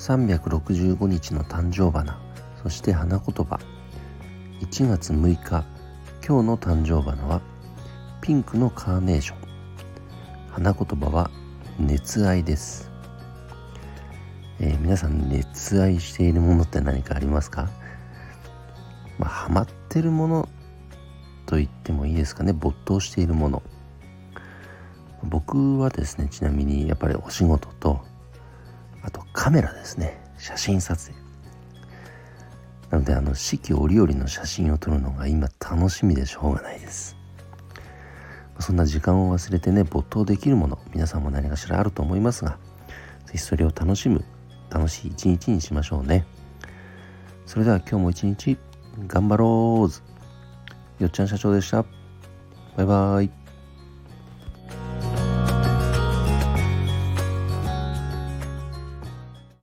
365日の誕生花そして花言葉。1月6日今日の誕生花はピンクのカーネーション。花言葉は熱愛です、えー、皆さん熱愛しているものって何かありますか？まあ、ハマってるものと言ってもいいですかね。没頭しているもの。僕はですねちなみにやっぱりお仕事とあとカメラですね。写真撮影。なのであの四季折々の写真を撮るのが今楽しみでしょうがないです。そんな時間を忘れてね没頭できるもの皆さんも何かしらあると思いますが是非それを楽しむ楽しい一日にしましょうね。それでは今日も一日頑張ろうよっちゃん社長でした。バイバイ。